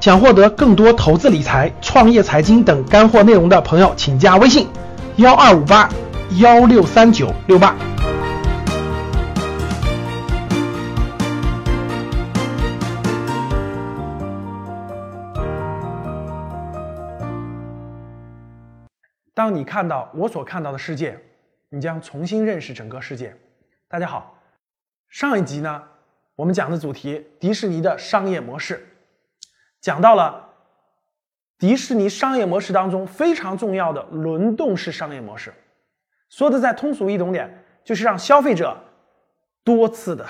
想获得更多投资理财、创业财经等干货内容的朋友，请加微信：幺二五八幺六三九六八。当你看到我所看到的世界，你将重新认识整个世界。大家好，上一集呢，我们讲的主题迪士尼的商业模式，讲到了迪士尼商业模式当中非常重要的轮动式商业模式。说的再通俗易懂点，就是让消费者多次的、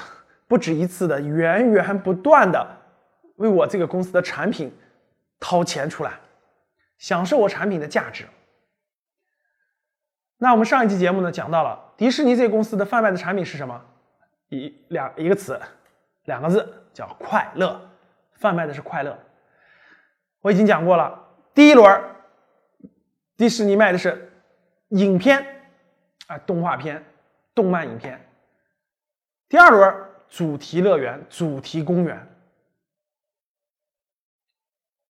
不止一次的、源源不断的为我这个公司的产品掏钱出来，享受我产品的价值。那我们上一期节目呢，讲到了迪士尼这个公司的贩卖的产品是什么？一两一个词，两个字叫快乐，贩卖的是快乐。我已经讲过了，第一轮迪士尼卖的是影片啊，动画片、动漫影片；第二轮主题乐园、主题公园。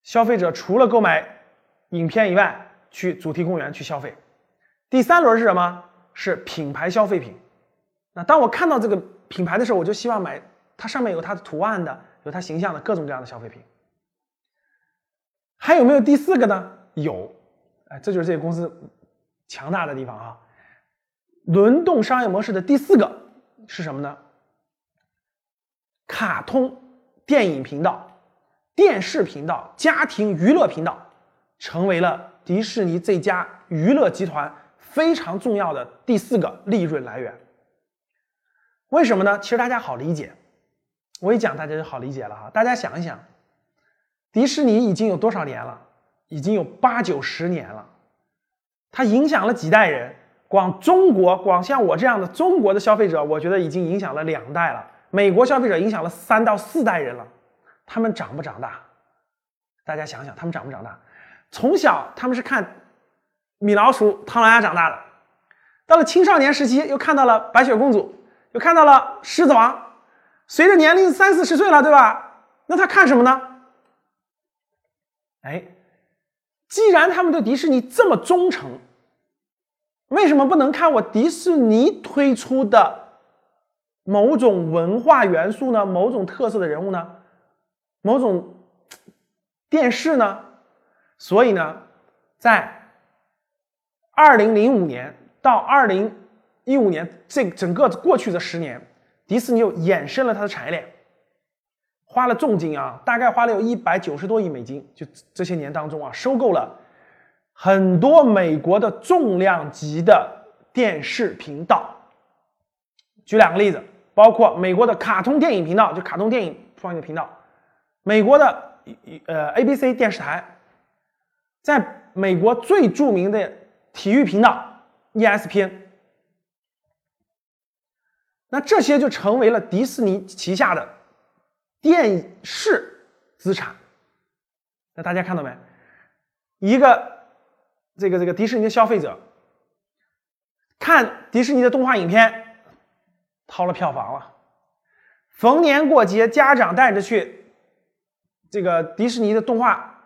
消费者除了购买影片以外，去主题公园去消费。第三轮是什么？是品牌消费品。那当我看到这个品牌的时候，我就希望买它上面有它的图案的，有它形象的各种各样的消费品。还有没有第四个呢？有，哎，这就是这个公司强大的地方啊！轮动商业模式的第四个是什么呢？卡通电影频道、电视频道、家庭娱乐频道，成为了迪士尼这家娱乐集团。非常重要的第四个利润来源，为什么呢？其实大家好理解，我一讲大家就好理解了哈。大家想一想，迪士尼已经有多少年了？已经有八九十年了，它影响了几代人。光中国，光像我这样的中国的消费者，我觉得已经影响了两代了。美国消费者影响了三到四代人了。他们长不长大？大家想想，他们长不长大？从小他们是看。米老鼠、唐老鸭长大的，到了青少年时期，又看到了白雪公主，又看到了狮子王。随着年龄三四十岁了，对吧？那他看什么呢？哎，既然他们对迪士尼这么忠诚，为什么不能看我迪士尼推出的某种文化元素呢？某种特色的人物呢？某种电视呢？所以呢，在二零零五年到二零一五年，这整个过去的十年，迪士尼又衍生了它的产业链，花了重金啊，大概花了有一百九十多亿美金，就这些年当中啊，收购了很多美国的重量级的电视频道。举两个例子，包括美国的卡通电影频道，就卡通电影放映频道；美国的呃 ABC 电视台，在美国最著名的。体育频道 ESPN，那这些就成为了迪士尼旗下的电视资产。那大家看到没？一个这个这个迪士尼的消费者看迪士尼的动画影片，掏了票房了。逢年过节，家长带着去这个迪士尼的动画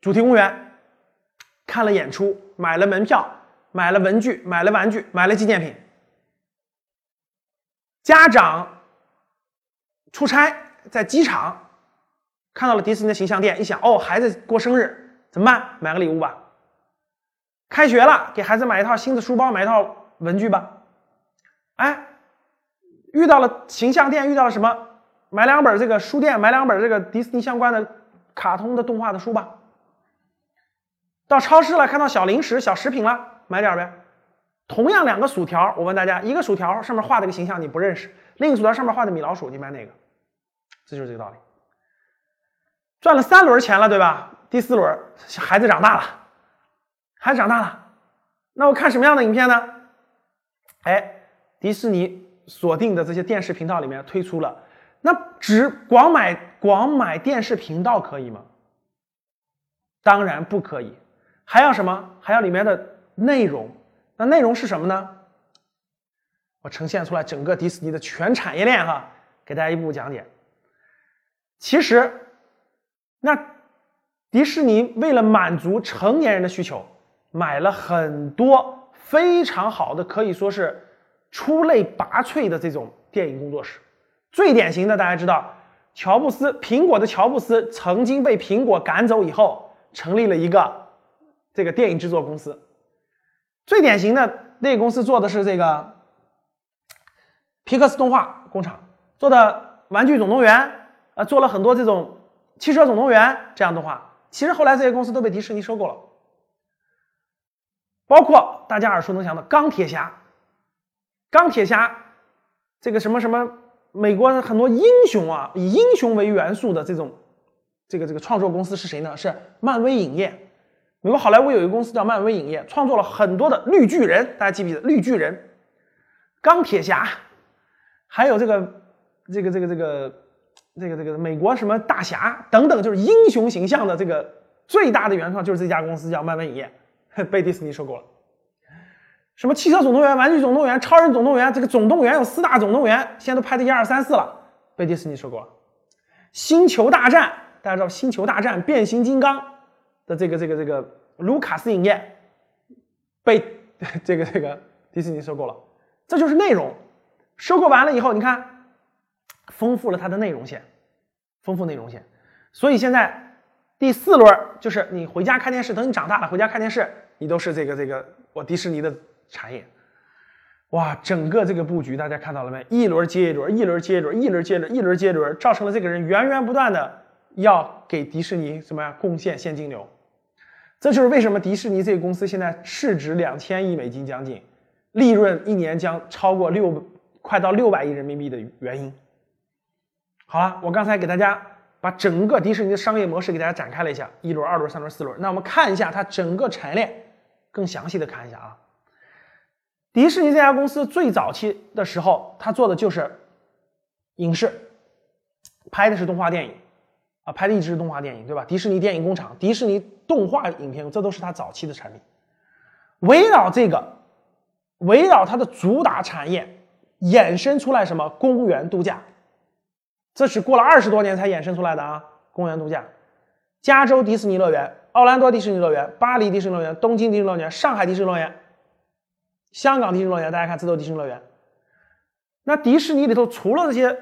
主题公园。看了演出，买了门票，买了文具，买了玩具，买了纪念品。家长出差在机场看到了迪士尼的形象店，一想，哦，孩子过生日怎么办？买个礼物吧。开学了，给孩子买一套新的书包，买一套文具吧。哎，遇到了形象店，遇到了什么？买两本这个书店，买两本这个迪士尼相关的卡通的动画的书吧。到超市了，看到小零食、小食品了，买点呗。同样两个薯条，我问大家，一个薯条上面画的个形象你不认识，另一个薯条上面画的米老鼠，你买哪个？这就是这个道理。赚了三轮钱了，对吧？第四轮，孩子长大了，孩子长大了，那我看什么样的影片呢？哎，迪士尼锁定的这些电视频道里面推出了，那只光买光买电视频道可以吗？当然不可以。还要什么？还要里面的内容。那内容是什么呢？我呈现出来整个迪士尼的全产业链哈，给大家一步步讲解。其实，那迪士尼为了满足成年人的需求，买了很多非常好的，可以说是出类拔萃的这种电影工作室。最典型的，大家知道，乔布斯，苹果的乔布斯曾经被苹果赶走以后，成立了一个这个电影制作公司。最典型的那个公司做的是这个皮克斯动画工厂做的《玩具总动员》，呃，做了很多这种《汽车总动员》这样的话。其实后来这些公司都被迪士尼收购了，包括大家耳熟能详的钢铁侠。钢铁侠这个什么什么，美国很多英雄啊，以英雄为元素的这种这个这个创作公司是谁呢？是漫威影业。美国好莱坞有一个公司叫漫威影业，创作了很多的绿巨人，大家记不记得绿巨人、钢铁侠，还有这个这个这个这个这个这个美国什么大侠等等，就是英雄形象的这个最大的原创就是这家公司叫漫威影业，被迪士尼收购了。什么汽车总动员、玩具总动员、超人总动员，这个总动员有四大总动员，现在都拍的一二三四了，被迪士尼收购了。星球大战，大家知道星球大战、变形金刚。的这个这个这个卢卡斯影业被 这个这个迪士尼收购了，这就是内容。收购完了以后，你看，丰富了它的内容线，丰富内容线。所以现在第四轮就是你回家看电视，等你长大了回家看电视，你都是这个这个我迪士尼的产业。哇，整个这个布局大家看到了没？一轮接一轮，一轮接一轮，一轮接轮，一轮接一轮，造成了这个人源源不断的。要给迪士尼什么呀？贡献现金流，这就是为什么迪士尼这个公司现在市值两千亿美金将近，利润一年将超过六快到六百亿人民币的原因。好了，我刚才给大家把整个迪士尼的商业模式给大家展开了一下，一轮、二轮、三轮、四轮。那我们看一下它整个产业链，更详细的看一下啊。迪士尼这家公司最早期的时候，它做的就是影视，拍的是动画电影。啊，拍的一直是动画电影，对吧？迪士尼电影工厂、迪士尼动画影片，这都是它早期的产品。围绕这个，围绕它的主打产业，衍生出来什么？公园度假，这是过了二十多年才衍生出来的啊！公园度假，加州迪士尼乐园、奥兰多迪士尼乐园、巴黎迪士尼乐园、东京迪士尼乐园、上海迪士尼乐园、香港迪士尼乐园，大家看，这都迪士尼乐园。那迪士尼里头除了这些。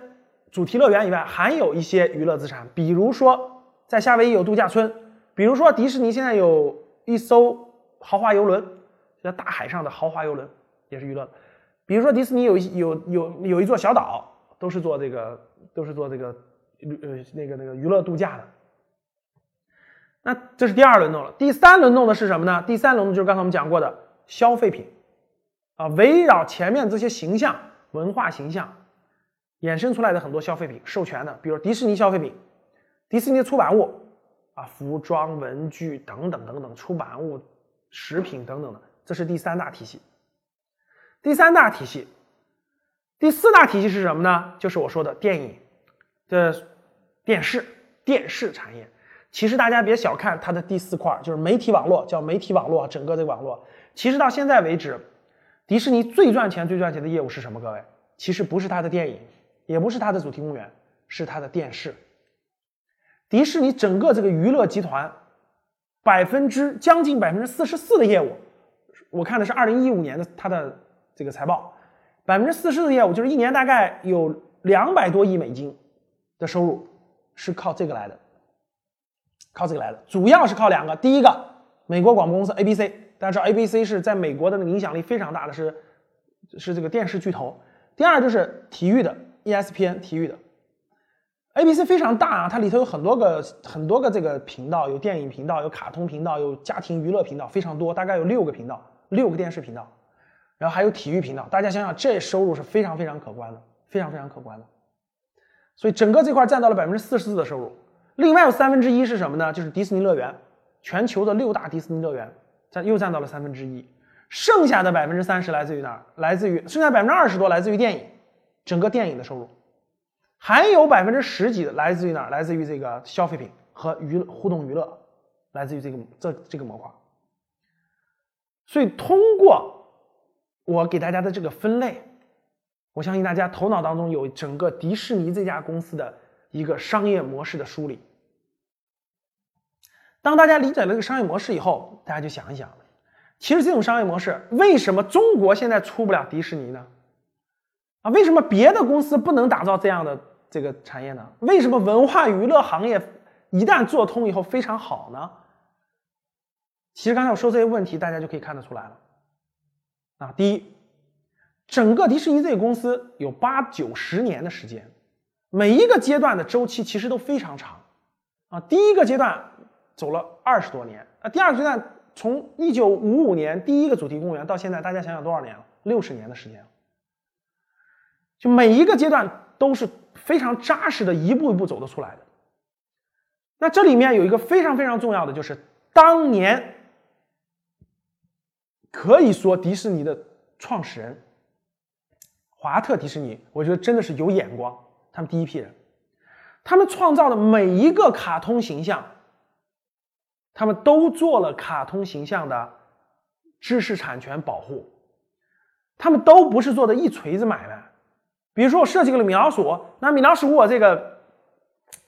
主题乐园以外，还有一些娱乐资产，比如说在夏威夷有度假村，比如说迪士尼现在有一艘豪华游轮，叫大海上的豪华游轮，也是娱乐。比如说迪士尼有一有有有一座小岛，都是做这个都是做这个呃那个那个娱乐度假的。那这是第二轮动了，第三轮动的是什么呢？第三轮就是刚才我们讲过的消费品啊，围绕前面这些形象文化形象。衍生出来的很多消费品，授权的，比如迪士尼消费品、迪士尼的出版物啊，服装、文具等等等等，出版物、食品等等的，这是第三大体系。第三大体系，第四大体系是什么呢？就是我说的电影的电视电视产业。其实大家别小看它的第四块，就是媒体网络，叫媒体网络，整个这个网络。其实到现在为止，迪士尼最赚钱、最赚钱的业务是什么？各位，其实不是它的电影。也不是它的主题公园，是它的电视。迪士尼整个这个娱乐集团，百分之将近百分之四十四的业务，我看的是二零一五年的它的这个财报，百分之四十的业务就是一年大概有两百多亿美金的收入，是靠这个来的，靠这个来的，主要是靠两个，第一个美国广播公司 ABC，大家知道 ABC 是在美国的那个影响力非常大的，是是这个电视巨头，第二就是体育的。ESPN 体育的，ABC 非常大啊，它里头有很多个很多个这个频道，有电影频道，有卡通频道，有家庭娱乐频道，非常多，大概有六个频道，六个电视频道，然后还有体育频道。大家想想，这收入是非常非常可观的，非常非常可观的。所以整个这块占到了百分之四十四的收入，另外有三分之一是什么呢？就是迪士尼乐园，全球的六大迪士尼乐园占又占到了三分之一，剩下的百分之三十来自于哪儿？来自于剩下百分之二十多来自于电影。整个电影的收入，还有百分之十几的来自于哪儿？来自于这个消费品和娱互动娱乐，来自于这个这这个模块。所以通过我给大家的这个分类，我相信大家头脑当中有整个迪士尼这家公司的一个商业模式的梳理。当大家理解了这个商业模式以后，大家就想一想，其实这种商业模式为什么中国现在出不了迪士尼呢？啊，为什么别的公司不能打造这样的这个产业呢？为什么文化娱乐行业一旦做通以后非常好呢？其实刚才我说这些问题，大家就可以看得出来了。啊，第一，整个迪士尼这个公司有八九十年的时间，每一个阶段的周期其实都非常长。啊，第一个阶段走了二十多年，啊，第二个阶段从一九五五年第一个主题公园到现在，大家想想多少年了？六十年的时间。就每一个阶段都是非常扎实的，一步一步走得出来的。那这里面有一个非常非常重要的，就是当年可以说迪士尼的创始人华特迪士尼，我觉得真的是有眼光。他们第一批人，他们创造的每一个卡通形象，他们都做了卡通形象的知识产权保护，他们都不是做的一锤子买卖。比如说我设计个米老鼠，那米老鼠我这个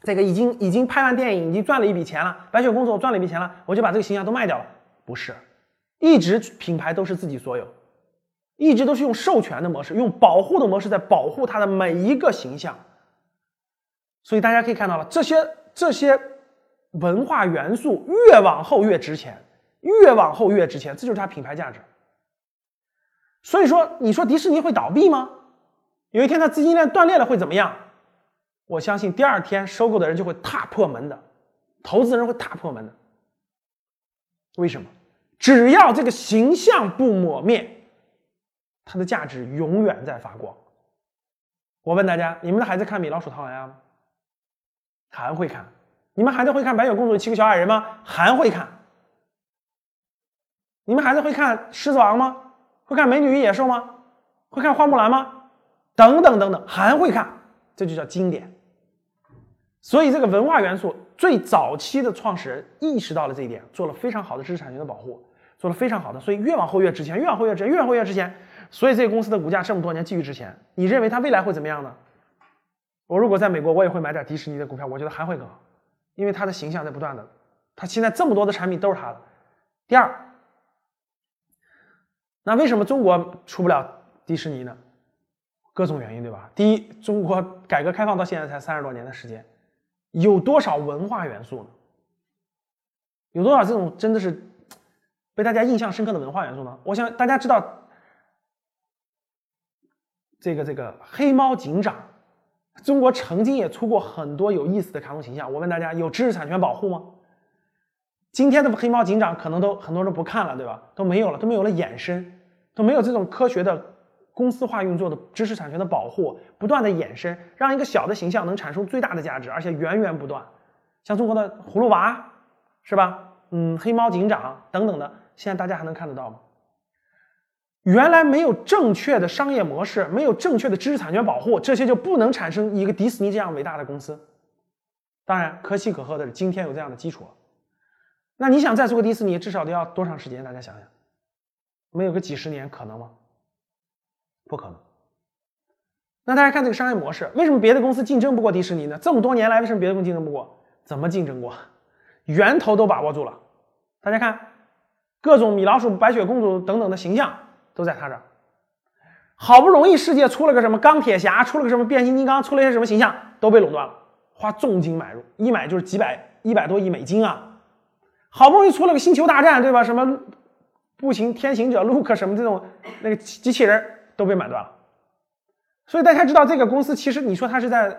这个已经已经拍完电影，已经赚了一笔钱了。白雪公主我赚了一笔钱了，我就把这个形象都卖掉了。不是，一直品牌都是自己所有，一直都是用授权的模式，用保护的模式在保护它的每一个形象。所以大家可以看到了，这些这些文化元素越往后越值钱，越往后越值钱，这就是它品牌价值。所以说，你说迪士尼会倒闭吗？有一天，它资金链断裂了会怎么样？我相信第二天收购的人就会踏破门的，投资人会踏破门的。为什么？只要这个形象不抹灭，它的价值永远在发光。我问大家：你们的孩子看米老鼠、唐老鸭吗？还会看。你们孩子会看白雪公主、七个小矮人吗？还会看。你们孩子会看狮子王吗？会看美女与野兽吗？会看花木兰吗？等等等等，还会看，这就叫经典。所以，这个文化元素最早期的创始人意识到了这一点，做了非常好的知识产权的保护，做了非常好的，所以越往后越值钱，越往后越值钱，越往后越值钱。所以，这个公司的股价这么多年继续值钱。你认为它未来会怎么样呢？我如果在美国，我也会买点迪士尼的股票，我觉得还会更好，因为它的形象在不断的，它现在这么多的产品都是它的。第二，那为什么中国出不了迪士尼呢？各种原因，对吧？第一，中国改革开放到现在才三十多年的时间，有多少文化元素呢？有多少这种真的是被大家印象深刻的文化元素呢？我想大家知道，这个这个黑猫警长，中国曾经也出过很多有意思的卡通形象。我问大家，有知识产权保护吗？今天的黑猫警长可能都很多人不看了，对吧？都没有了，都没有了衍生，都没有这种科学的。公司化运作的知识产权的保护不断的衍生，让一个小的形象能产生最大的价值，而且源源不断。像中国的葫芦娃，是吧？嗯，黑猫警长等等的，现在大家还能看得到吗？原来没有正确的商业模式，没有正确的知识产权保护，这些就不能产生一个迪士尼这样伟大的公司。当然，可喜可贺的是，今天有这样的基础了。那你想再做个迪士尼，至少得要多长时间？大家想想，没有个几十年可能吗？不可能。那大家看这个商业模式，为什么别的公司竞争不过迪士尼呢？这么多年来，为什么别的公司竞争不过？怎么竞争过？源头都把握住了。大家看，各种米老鼠、白雪公主等等的形象都在他这儿。好不容易世界出了个什么钢铁侠，出了个什么变形金刚，出了些什么形象，都被垄断了，花重金买入，一买就是几百、一百多亿美金啊！好不容易出了个星球大战，对吧？什么步行天行者、Luke 什么这种那个机器人。都被买断了，所以大家知道这个公司其实你说它是在，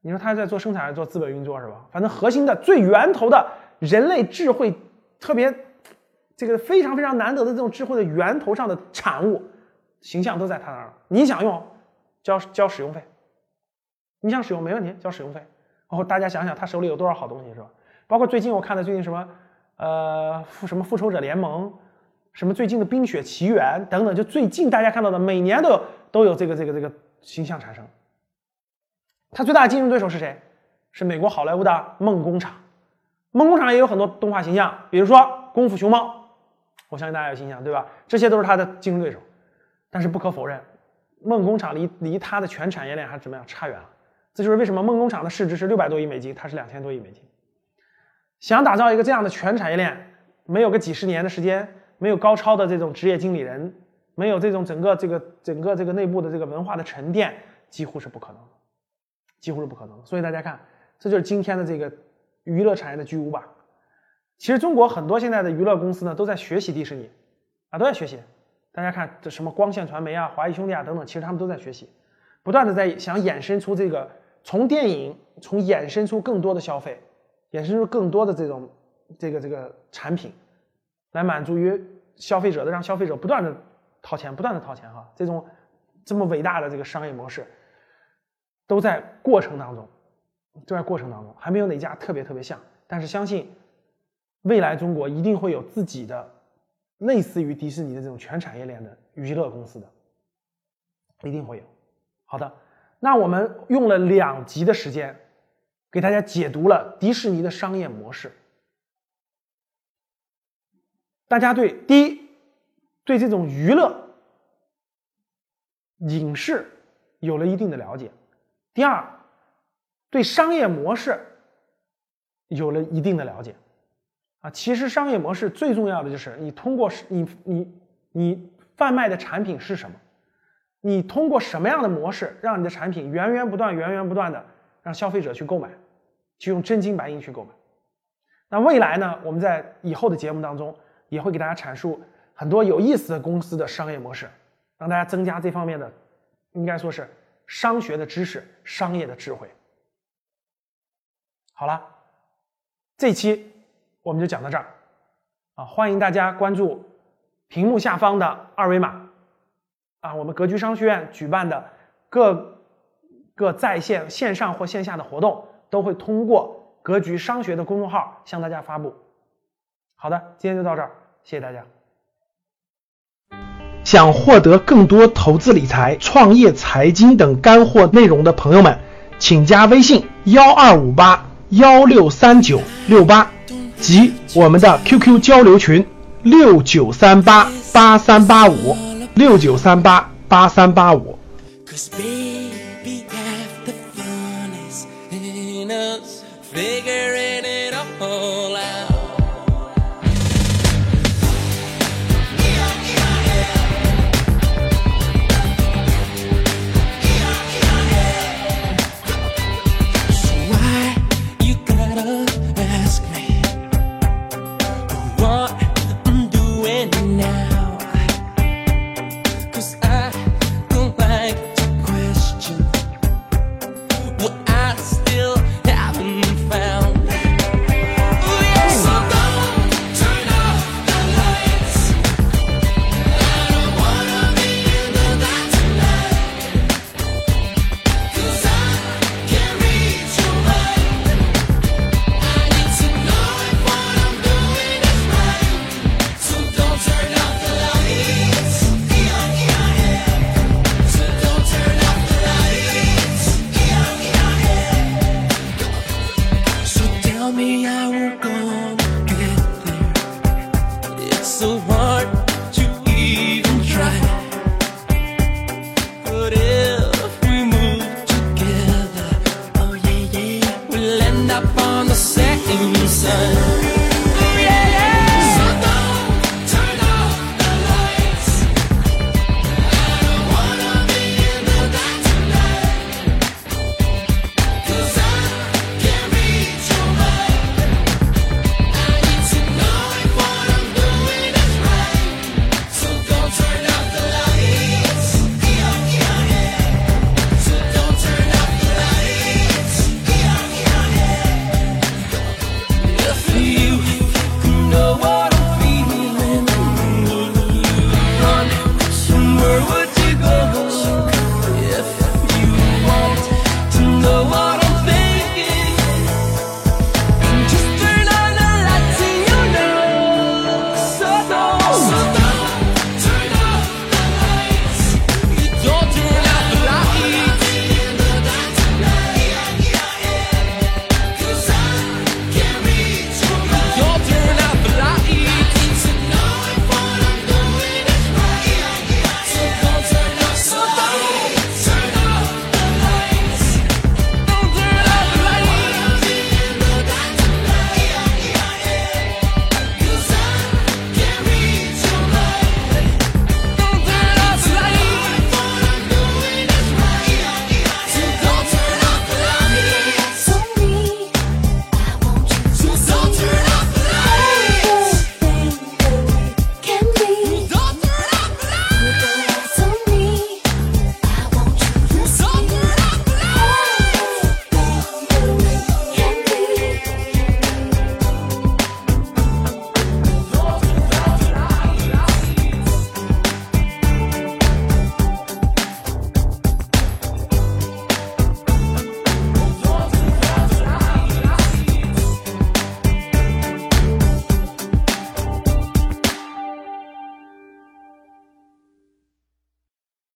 你说它在做生产还是做资本运作是吧？反正核心的最源头的人类智慧，特别这个非常非常难得的这种智慧的源头上的产物形象都在他那儿。你想用，交交使用费，你想使用没问题，交使用费。然后大家想想他手里有多少好东西是吧？包括最近我看的最近什么呃复什么复仇者联盟。什么最近的《冰雪奇缘》等等，就最近大家看到的，每年都有都有这个这个这个形象产生。他最大的竞争对手是谁？是美国好莱坞的梦工厂。梦工厂也有很多动画形象，比如说《功夫熊猫》，我相信大家有印象，对吧？这些都是它的竞争对手。但是不可否认，梦工厂离离它的全产业链还是怎么样差远了。这就是为什么梦工厂的市值是六百多亿美金，它是两千多亿美金。想打造一个这样的全产业链，没有个几十年的时间，没有高超的这种职业经理人，没有这种整个这个整个这个内部的这个文化的沉淀，几乎是不可能的，几乎是不可能。所以大家看，这就是今天的这个娱乐产业的巨无霸。其实中国很多现在的娱乐公司呢，都在学习迪士尼，啊，都在学习。大家看这什么光线传媒啊、华谊兄弟啊等等，其实他们都在学习，不断的在想衍生出这个从电影从衍生出更多的消费，衍生出更多的这种这个这个产品，来满足于消费者的，让消费者不断的掏钱，不断的掏钱哈。这种这么伟大的这个商业模式，都在过程当中，都在过程当中，还没有哪家特别特别像，但是相信未来中国一定会有自己的。类似于迪士尼的这种全产业链的娱乐公司的，一定会有。好的，那我们用了两集的时间，给大家解读了迪士尼的商业模式。大家对第一，对这种娱乐影视有了一定的了解；第二，对商业模式有了一定的了解。啊，其实商业模式最重要的就是你通过你你你贩卖的产品是什么，你通过什么样的模式让你的产品源源不断、源源不断的让消费者去购买，去用真金白银去购买。那未来呢，我们在以后的节目当中也会给大家阐述很多有意思的公司的商业模式，让大家增加这方面的应该说是商学的知识、商业的智慧。好了，这期。我们就讲到这儿，啊，欢迎大家关注屏幕下方的二维码，啊，我们格局商学院举办的各个在线线上或线下的活动，都会通过格局商学的公众号向大家发布。好的，今天就到这儿，谢谢大家。想获得更多投资理财、创业财经等干货内容的朋友们，请加微信幺二五八幺六三九六八。及我们的 QQ 交流群六九三八八三八五六九三八八三八五。up